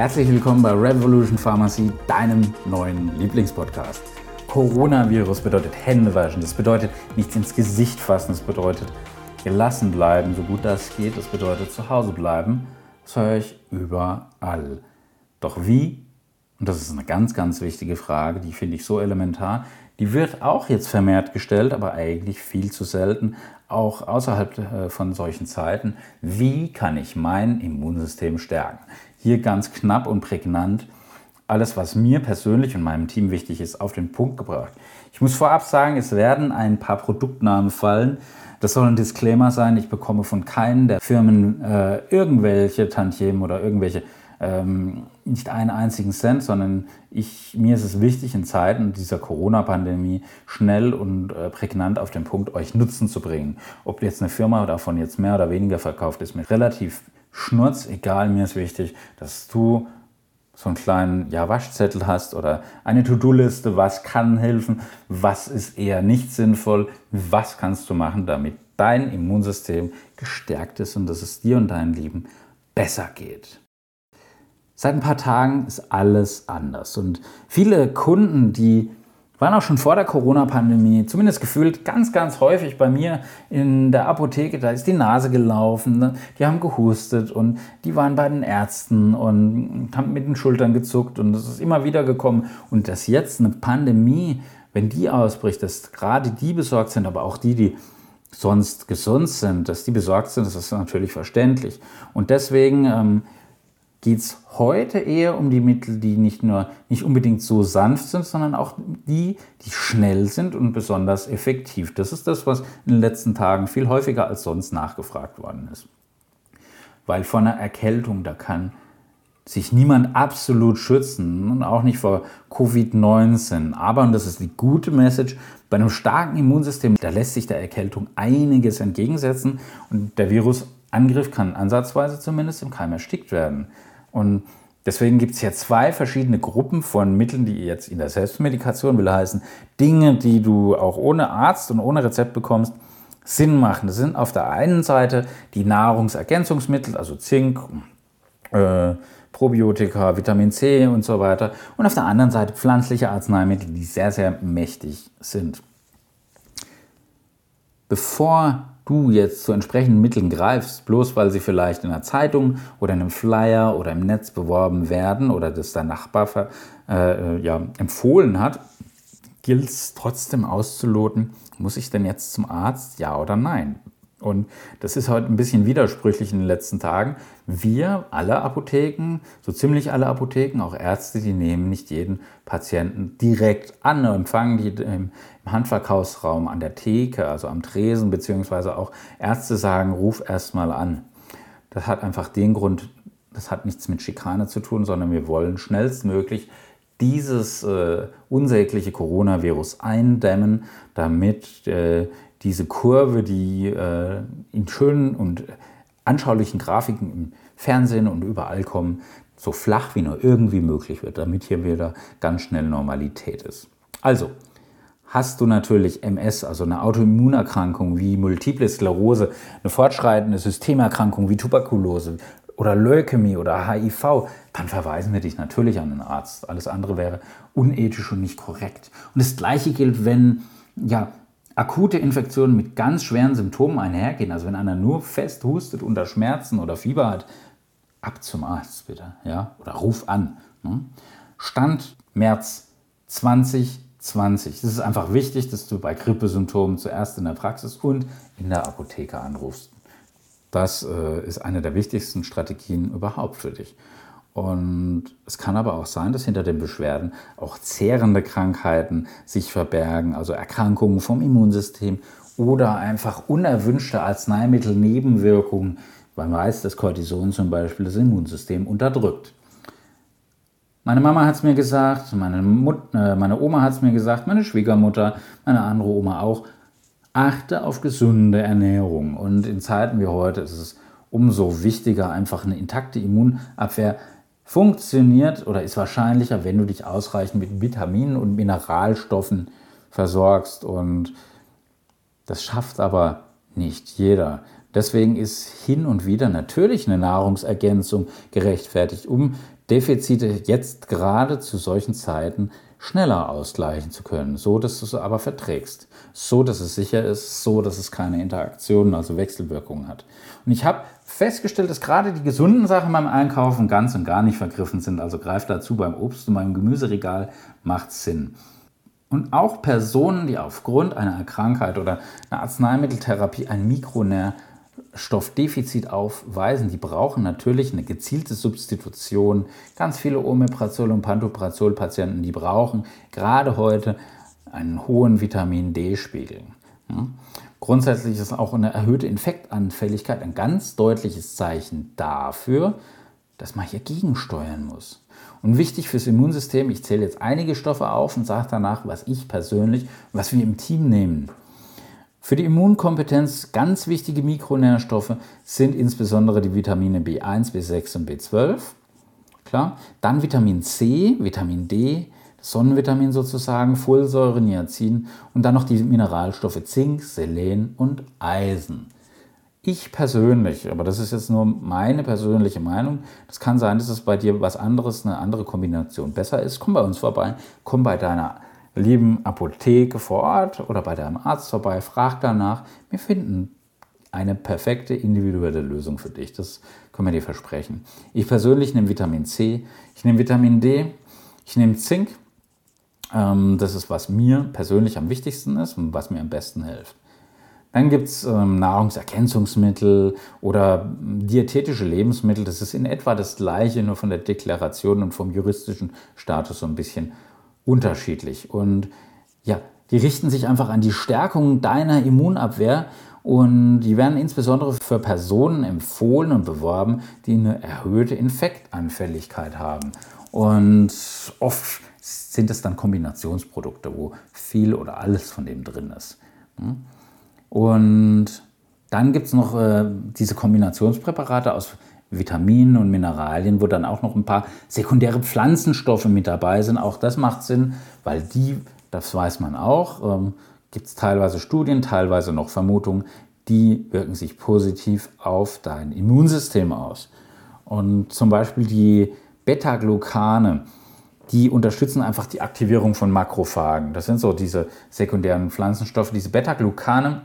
Herzlich willkommen bei Revolution Pharmacy, deinem neuen Lieblingspodcast. Coronavirus bedeutet Hände waschen, das bedeutet nichts ins Gesicht fassen, das bedeutet gelassen bleiben, so gut das geht, das bedeutet zu Hause bleiben. Das höre ich überall. Doch wie? Und das ist eine ganz, ganz wichtige Frage, die finde ich so elementar. Die wird auch jetzt vermehrt gestellt, aber eigentlich viel zu selten, auch außerhalb äh, von solchen Zeiten. Wie kann ich mein Immunsystem stärken? Hier ganz knapp und prägnant alles, was mir persönlich und meinem Team wichtig ist, auf den Punkt gebracht. Ich muss vorab sagen, es werden ein paar Produktnamen fallen. Das soll ein Disclaimer sein. Ich bekomme von keinen der Firmen äh, irgendwelche Tantiemen oder irgendwelche ähm, nicht einen einzigen Cent, sondern ich, mir ist es wichtig, in Zeiten dieser Corona-Pandemie schnell und äh, prägnant auf den Punkt, euch Nutzen zu bringen. Ob jetzt eine Firma davon jetzt mehr oder weniger verkauft, ist mir relativ schnurz egal. Mir ist wichtig, dass du so einen kleinen ja, Waschzettel hast oder eine To-Do-Liste, was kann helfen, was ist eher nicht sinnvoll, was kannst du machen, damit dein Immunsystem gestärkt ist und dass es dir und deinem Leben besser geht. Seit ein paar Tagen ist alles anders und viele Kunden, die waren auch schon vor der Corona-Pandemie, zumindest gefühlt ganz, ganz häufig bei mir in der Apotheke, da ist die Nase gelaufen, ne? die haben gehustet und die waren bei den Ärzten und haben mit den Schultern gezuckt und es ist immer wieder gekommen. Und dass jetzt eine Pandemie, wenn die ausbricht, dass gerade die besorgt sind, aber auch die, die sonst gesund sind, dass die besorgt sind, das ist natürlich verständlich. Und deswegen ähm, geht es heute eher um die Mittel, die nicht nur nicht unbedingt so sanft sind, sondern auch die, die schnell sind und besonders effektiv. Das ist das, was in den letzten Tagen viel häufiger als sonst nachgefragt worden ist. Weil vor einer Erkältung, da kann sich niemand absolut schützen und auch nicht vor Covid-19. Aber, und das ist die gute Message, bei einem starken Immunsystem, da lässt sich der Erkältung einiges entgegensetzen und der Virusangriff kann ansatzweise zumindest im Keim erstickt werden. Und deswegen gibt es hier zwei verschiedene Gruppen von Mitteln, die jetzt in der Selbstmedikation will heißen, Dinge, die du auch ohne Arzt und ohne Rezept bekommst, Sinn machen. Das sind auf der einen Seite die Nahrungsergänzungsmittel, also Zink, äh, Probiotika, Vitamin C und so weiter. Und auf der anderen Seite pflanzliche Arzneimittel, die sehr, sehr mächtig sind. Bevor du jetzt zu entsprechenden Mitteln greifst, bloß weil sie vielleicht in einer Zeitung oder in einem Flyer oder im Netz beworben werden oder das dein Nachbar äh, ja, empfohlen hat, gilt es trotzdem auszuloten, muss ich denn jetzt zum Arzt, ja oder nein? Und das ist heute ein bisschen widersprüchlich in den letzten Tagen. Wir, alle Apotheken, so ziemlich alle Apotheken, auch Ärzte, die nehmen nicht jeden Patienten direkt an, empfangen die im Handverkaufsraum, an der Theke, also am Tresen, beziehungsweise auch Ärzte sagen, ruf erst mal an. Das hat einfach den Grund, das hat nichts mit Schikane zu tun, sondern wir wollen schnellstmöglich dieses äh, unsägliche Coronavirus eindämmen, damit äh, diese Kurve, die äh, in schönen und anschaulichen Grafiken im Fernsehen und überall kommen, so flach wie nur irgendwie möglich wird, damit hier wieder ganz schnell Normalität ist. Also, hast du natürlich MS, also eine Autoimmunerkrankung wie Multiple Sklerose, eine fortschreitende Systemerkrankung wie Tuberkulose oder Leukämie oder HIV, dann verweisen wir dich natürlich an einen Arzt. Alles andere wäre unethisch und nicht korrekt. Und das Gleiche gilt, wenn ja, akute Infektionen mit ganz schweren Symptomen einhergehen, also wenn einer nur fest hustet unter Schmerzen oder Fieber hat, ab zum Arzt bitte, ja, oder ruf an. Ne? Stand März 2020. Es ist einfach wichtig, dass du bei Grippesymptomen zuerst in der Praxis und in der Apotheke anrufst. Das äh, ist eine der wichtigsten Strategien überhaupt für dich. Und es kann aber auch sein, dass hinter den Beschwerden auch zehrende Krankheiten sich verbergen, also Erkrankungen vom Immunsystem oder einfach unerwünschte Arzneimittelnebenwirkungen. Man weiß, dass Cortison zum Beispiel das Immunsystem unterdrückt. Meine Mama hat es mir gesagt, meine, Mut, äh, meine Oma hat es mir gesagt, meine Schwiegermutter, meine andere Oma auch. Achte auf gesunde Ernährung. Und in Zeiten wie heute ist es umso wichtiger, einfach eine intakte Immunabwehr funktioniert oder ist wahrscheinlicher, wenn du dich ausreichend mit Vitaminen und Mineralstoffen versorgst. Und das schafft aber nicht jeder. Deswegen ist hin und wieder natürlich eine Nahrungsergänzung gerechtfertigt, um Defizite jetzt gerade zu solchen Zeiten schneller ausgleichen zu können, so dass du es aber verträgst, so dass es sicher ist, so dass es keine Interaktionen, also Wechselwirkungen hat. Und ich habe festgestellt, dass gerade die gesunden Sachen beim Einkaufen ganz und gar nicht vergriffen sind. Also greift dazu beim Obst und beim Gemüseregal macht Sinn. Und auch Personen, die aufgrund einer Krankheit oder einer Arzneimitteltherapie ein Mikronährstoffdefizit aufweisen, die brauchen natürlich eine gezielte Substitution. Ganz viele Omeprazol- und Pantoprazol-Patienten, die brauchen gerade heute einen hohen Vitamin D-Spiegel. Grundsätzlich ist auch eine erhöhte Infektanfälligkeit ein ganz deutliches Zeichen dafür, dass man hier gegensteuern muss. Und wichtig fürs Immunsystem, ich zähle jetzt einige Stoffe auf und sage danach, was ich persönlich, was wir im Team nehmen. Für die Immunkompetenz ganz wichtige Mikronährstoffe sind insbesondere die Vitamine B1, B6 und B12. Klar. Dann Vitamin C, Vitamin D, Sonnenvitamin sozusagen, Folsäure, Niacin und dann noch die Mineralstoffe Zink, Selen und Eisen. Ich persönlich, aber das ist jetzt nur meine persönliche Meinung, das kann sein, dass es bei dir was anderes, eine andere Kombination besser ist. Komm bei uns vorbei, komm bei deiner lieben Apotheke vor Ort oder bei deinem Arzt vorbei, frag danach. Wir finden eine perfekte individuelle Lösung für dich. Das können wir dir versprechen. Ich persönlich nehme Vitamin C, ich nehme Vitamin D, ich nehme Zink. Ähm, das ist, was mir persönlich am wichtigsten ist und was mir am besten hilft. Dann gibt es ähm, Nahrungsergänzungsmittel oder diätetische Lebensmittel. Das ist in etwa das gleiche, nur von der Deklaration und vom juristischen Status so ein bisschen unterschiedlich. Und ja, die richten sich einfach an die Stärkung deiner Immunabwehr und die werden insbesondere für Personen empfohlen und beworben, die eine erhöhte Infektanfälligkeit haben. Und oft sind es dann Kombinationsprodukte, wo viel oder alles von dem drin ist. Hm? Und dann gibt es noch äh, diese Kombinationspräparate aus Vitaminen und Mineralien, wo dann auch noch ein paar sekundäre Pflanzenstoffe mit dabei sind. Auch das macht Sinn, weil die, das weiß man auch, ähm, gibt es teilweise Studien, teilweise noch Vermutungen, die wirken sich positiv auf dein Immunsystem aus. Und zum Beispiel die Beta-Glucane, die unterstützen einfach die Aktivierung von Makrophagen. Das sind so diese sekundären Pflanzenstoffe. Diese Beta-Glucane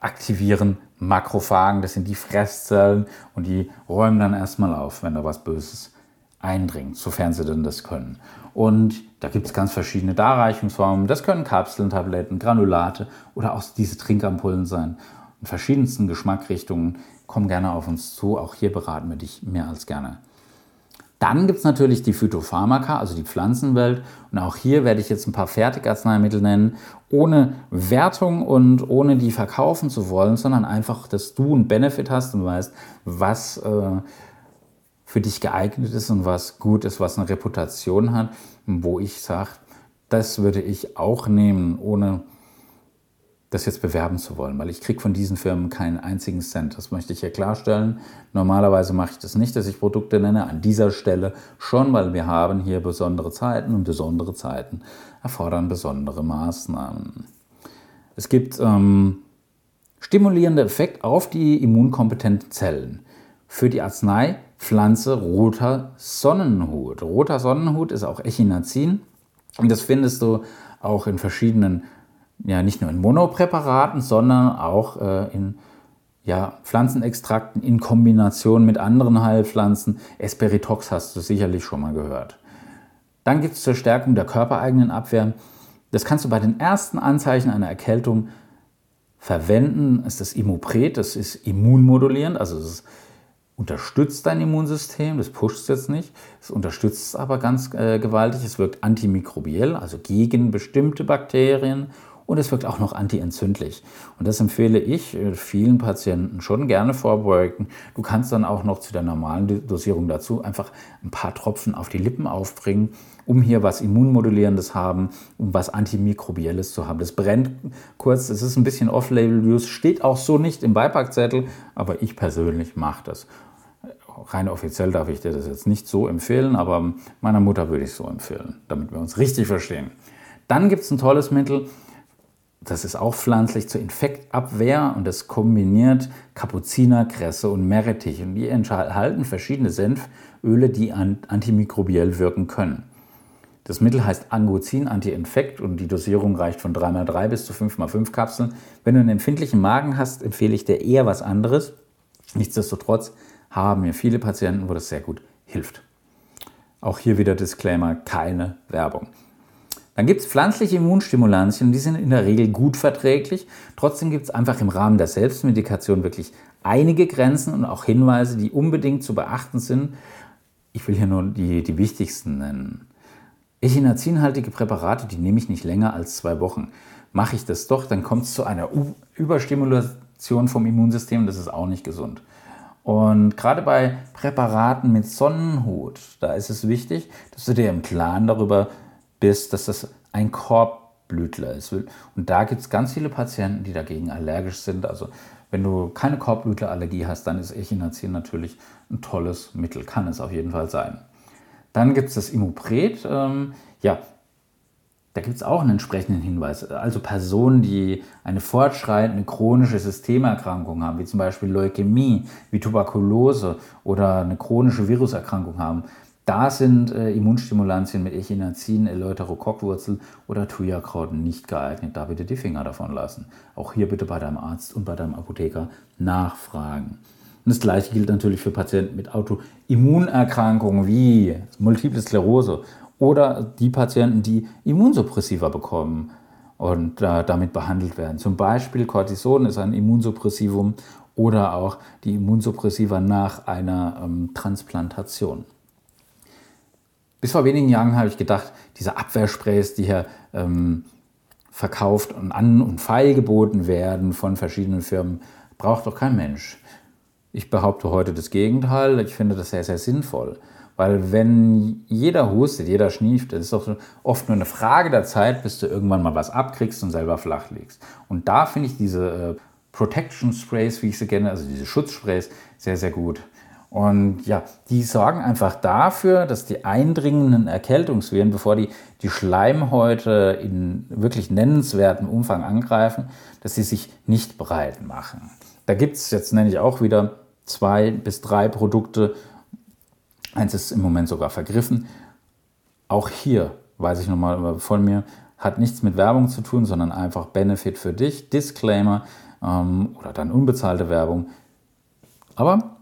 aktivieren Makrophagen, das sind die Fresszellen und die räumen dann erstmal auf, wenn da was Böses eindringt, sofern sie denn das können. Und da gibt es ganz verschiedene Darreichungsformen. Das können Kapseln, Tabletten, Granulate oder auch diese Trinkampullen sein. In verschiedensten Geschmackrichtungen. Komm gerne auf uns zu. Auch hier beraten wir dich mehr als gerne. Dann gibt es natürlich die Phytopharmaka, also die Pflanzenwelt. Und auch hier werde ich jetzt ein paar Fertigarzneimittel nennen, ohne Wertung und ohne die verkaufen zu wollen, sondern einfach, dass du einen Benefit hast und weißt, was äh, für dich geeignet ist und was gut ist, was eine Reputation hat, wo ich sage, das würde ich auch nehmen, ohne das jetzt bewerben zu wollen, weil ich kriege von diesen Firmen keinen einzigen Cent. Das möchte ich hier klarstellen. Normalerweise mache ich das nicht, dass ich Produkte nenne. An dieser Stelle schon, weil wir haben hier besondere Zeiten und besondere Zeiten erfordern besondere Maßnahmen. Es gibt ähm, stimulierende Effekt auf die immunkompetenten Zellen. Für die Arzneipflanze roter Sonnenhut. Roter Sonnenhut ist auch Echinazin und das findest du auch in verschiedenen ja nicht nur in Monopräparaten, sondern auch äh, in ja, Pflanzenextrakten in Kombination mit anderen Heilpflanzen. Esperitox hast du sicherlich schon mal gehört. Dann gibt es zur Stärkung der körpereigenen Abwehr. Das kannst du bei den ersten Anzeichen einer Erkältung verwenden. Das ist das Immopret, das ist immunmodulierend, also es unterstützt dein Immunsystem, das pusht es jetzt nicht, es unterstützt es aber ganz äh, gewaltig, es wirkt antimikrobiell, also gegen bestimmte Bakterien und es wirkt auch noch antientzündlich. Und das empfehle ich äh, vielen Patienten schon gerne vorbeugen. Du kannst dann auch noch zu der normalen Dosierung dazu einfach ein paar Tropfen auf die Lippen aufbringen, um hier was Immunmodulierendes haben, um was Antimikrobielles zu haben. Das brennt kurz, es ist ein bisschen Off-Label-Use, steht auch so nicht im Beipackzettel, aber ich persönlich mache das. Rein offiziell darf ich dir das jetzt nicht so empfehlen, aber meiner Mutter würde ich es so empfehlen, damit wir uns richtig verstehen. Dann gibt es ein tolles Mittel, das ist auch pflanzlich zur Infektabwehr und das kombiniert Kapuziner, Kresse und Meerrettich. Und die enthalten verschiedene Senföle, die antimikrobiell wirken können. Das Mittel heißt Angozin Anti-Infekt und die Dosierung reicht von 3x3 bis zu 5x5 Kapseln. Wenn du einen empfindlichen Magen hast, empfehle ich dir eher was anderes. Nichtsdestotrotz haben mir viele Patienten, wo das sehr gut hilft. Auch hier wieder Disclaimer, keine Werbung. Dann gibt es pflanzliche Immunstimulantien, die sind in der Regel gut verträglich. Trotzdem gibt es einfach im Rahmen der Selbstmedikation wirklich einige Grenzen und auch Hinweise, die unbedingt zu beachten sind. Ich will hier nur die, die wichtigsten nennen. Echinazinhaltige Präparate, die nehme ich nicht länger als zwei Wochen. Mache ich das doch, dann kommt es zu einer Überstimulation vom Immunsystem, das ist auch nicht gesund. Und gerade bei Präparaten mit Sonnenhut, da ist es wichtig, dass du dir im Klaren darüber bist, dass das ein Korbblütler ist. Und da gibt es ganz viele Patienten, die dagegen allergisch sind. Also wenn du keine Korbblütlerallergie hast, dann ist Echinazin natürlich ein tolles Mittel, kann es auf jeden Fall sein. Dann gibt es das Immupret. Ähm, ja, da gibt es auch einen entsprechenden Hinweis. Also Personen, die eine fortschreitende chronische Systemerkrankung haben, wie zum Beispiel Leukämie, wie Tuberkulose oder eine chronische Viruserkrankung haben, da sind äh, Immunstimulantien mit Echinazin, Eleuterokockwurzel oder Thujakraut nicht geeignet. Da bitte die Finger davon lassen. Auch hier bitte bei deinem Arzt und bei deinem Apotheker nachfragen. Und das gleiche gilt natürlich für Patienten mit Autoimmunerkrankungen wie Multiple Sklerose oder die Patienten, die Immunsuppressiva bekommen und äh, damit behandelt werden. Zum Beispiel Cortison ist ein Immunsuppressivum oder auch die Immunsuppressiva nach einer ähm, Transplantation. Bis vor wenigen Jahren habe ich gedacht, diese Abwehrsprays, die hier ähm, verkauft und an und feilgeboten werden von verschiedenen Firmen, braucht doch kein Mensch. Ich behaupte heute das Gegenteil. Ich finde das sehr, sehr sinnvoll. Weil wenn jeder hustet, jeder schnieft, das ist doch oft nur eine Frage der Zeit, bis du irgendwann mal was abkriegst und selber flach liegst. Und da finde ich diese äh, Protection Sprays, wie ich sie kenne, also diese Schutzsprays, sehr, sehr gut. Und ja, die sorgen einfach dafür, dass die eindringenden Erkältungsviren, bevor die die Schleimhäute in wirklich nennenswertem Umfang angreifen, dass sie sich nicht breit machen. Da gibt es jetzt nenne ich auch wieder zwei bis drei Produkte. Eins ist im Moment sogar vergriffen. Auch hier weiß ich nochmal von mir, hat nichts mit Werbung zu tun, sondern einfach Benefit für dich, Disclaimer ähm, oder dann unbezahlte Werbung. Aber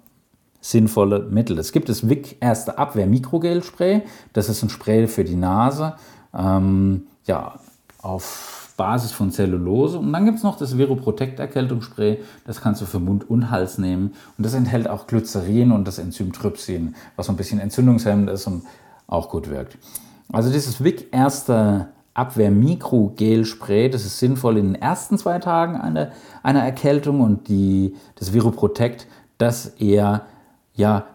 sinnvolle Mittel. Es gibt das Wick Erste Abwehr Mikrogel Spray. Das ist ein Spray für die Nase. Ähm, ja, auf Basis von Zellulose. Und dann gibt es noch das Viroprotect Erkältungsspray. Das kannst du für Mund und Hals nehmen. Und das enthält auch Glycerin und das Enzym Trypsin, was ein bisschen entzündungshemmend ist und auch gut wirkt. Also dieses Wick erste Abwehr Mikrogel Spray, das ist sinnvoll in den ersten zwei Tagen einer, einer Erkältung und die, das Viroprotect, das eher ja,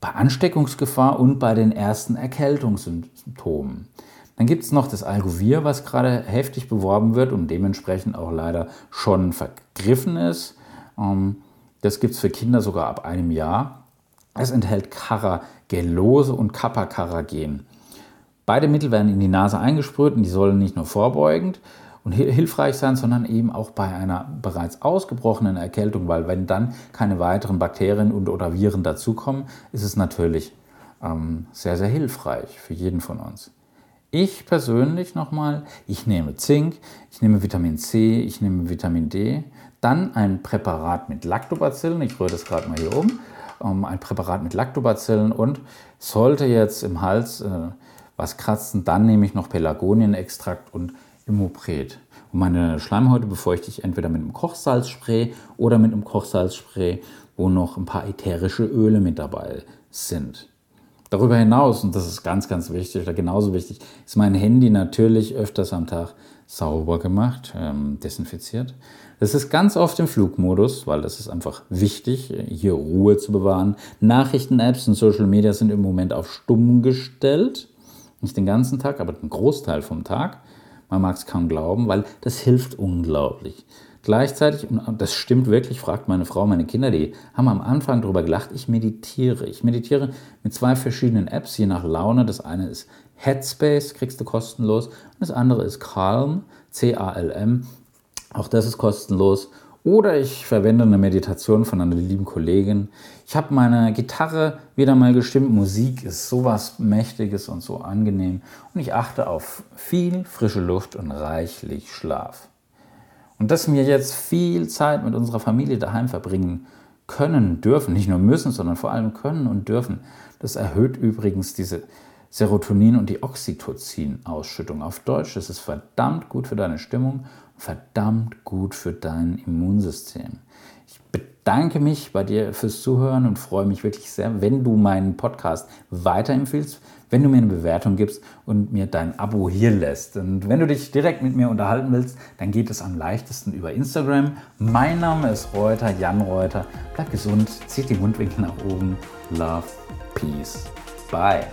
bei Ansteckungsgefahr und bei den ersten Erkältungssymptomen. Dann gibt es noch das Algovir, was gerade heftig beworben wird und dementsprechend auch leider schon vergriffen ist. Ähm, das gibt es für Kinder sogar ab einem Jahr. Es enthält Caragellose und Kappa-Carragen. Beide Mittel werden in die Nase eingesprüht und die sollen nicht nur vorbeugend und hilfreich sein, sondern eben auch bei einer bereits ausgebrochenen Erkältung, weil wenn dann keine weiteren Bakterien und oder Viren dazukommen, ist es natürlich ähm, sehr, sehr hilfreich für jeden von uns. Ich persönlich nochmal, ich nehme Zink, ich nehme Vitamin C, ich nehme Vitamin D, dann ein Präparat mit Lactobacillen, ich rühre das gerade mal hier um, um, ein Präparat mit Lactobacillen und sollte jetzt im Hals äh, was kratzen, dann nehme ich noch Pelargonienextrakt und Immopret. Und meine Schleimhäute befeuchte ich entweder mit einem Kochsalzspray oder mit einem Kochsalzspray, wo noch ein paar ätherische Öle mit dabei sind. Darüber hinaus, und das ist ganz, ganz wichtig oder genauso wichtig, ist mein Handy natürlich öfters am Tag sauber gemacht, ähm, desinfiziert. Das ist ganz oft im Flugmodus, weil das ist einfach wichtig, hier Ruhe zu bewahren. Nachrichten-Apps und Social Media sind im Moment auf stumm gestellt. Nicht den ganzen Tag, aber den Großteil vom Tag. Man mag es kaum glauben, weil das hilft unglaublich. Gleichzeitig, und das stimmt wirklich, fragt meine Frau, meine Kinder, die haben am Anfang darüber gelacht, ich meditiere. Ich meditiere mit zwei verschiedenen Apps, je nach Laune. Das eine ist Headspace, kriegst du kostenlos. Und das andere ist Calm, C-A-L-M. Auch das ist kostenlos. Oder ich verwende eine Meditation von einer lieben Kollegin. Ich habe meine Gitarre wieder mal gestimmt. Musik ist sowas Mächtiges und so angenehm. Und ich achte auf viel frische Luft und reichlich Schlaf. Und dass wir jetzt viel Zeit mit unserer Familie daheim verbringen können, dürfen, nicht nur müssen, sondern vor allem können und dürfen, das erhöht übrigens diese Serotonin- und die Oxytocin-Ausschüttung. Auf Deutsch, ist verdammt gut für deine Stimmung verdammt gut für dein Immunsystem. Ich bedanke mich bei dir fürs Zuhören und freue mich wirklich sehr, wenn du meinen Podcast weiterempfiehlst, wenn du mir eine Bewertung gibst und mir dein Abo hier lässt. Und wenn du dich direkt mit mir unterhalten willst, dann geht es am leichtesten über Instagram. Mein Name ist Reuter, Jan Reuter. Bleib gesund, zieht die Mundwinkel nach oben. Love, Peace. Bye.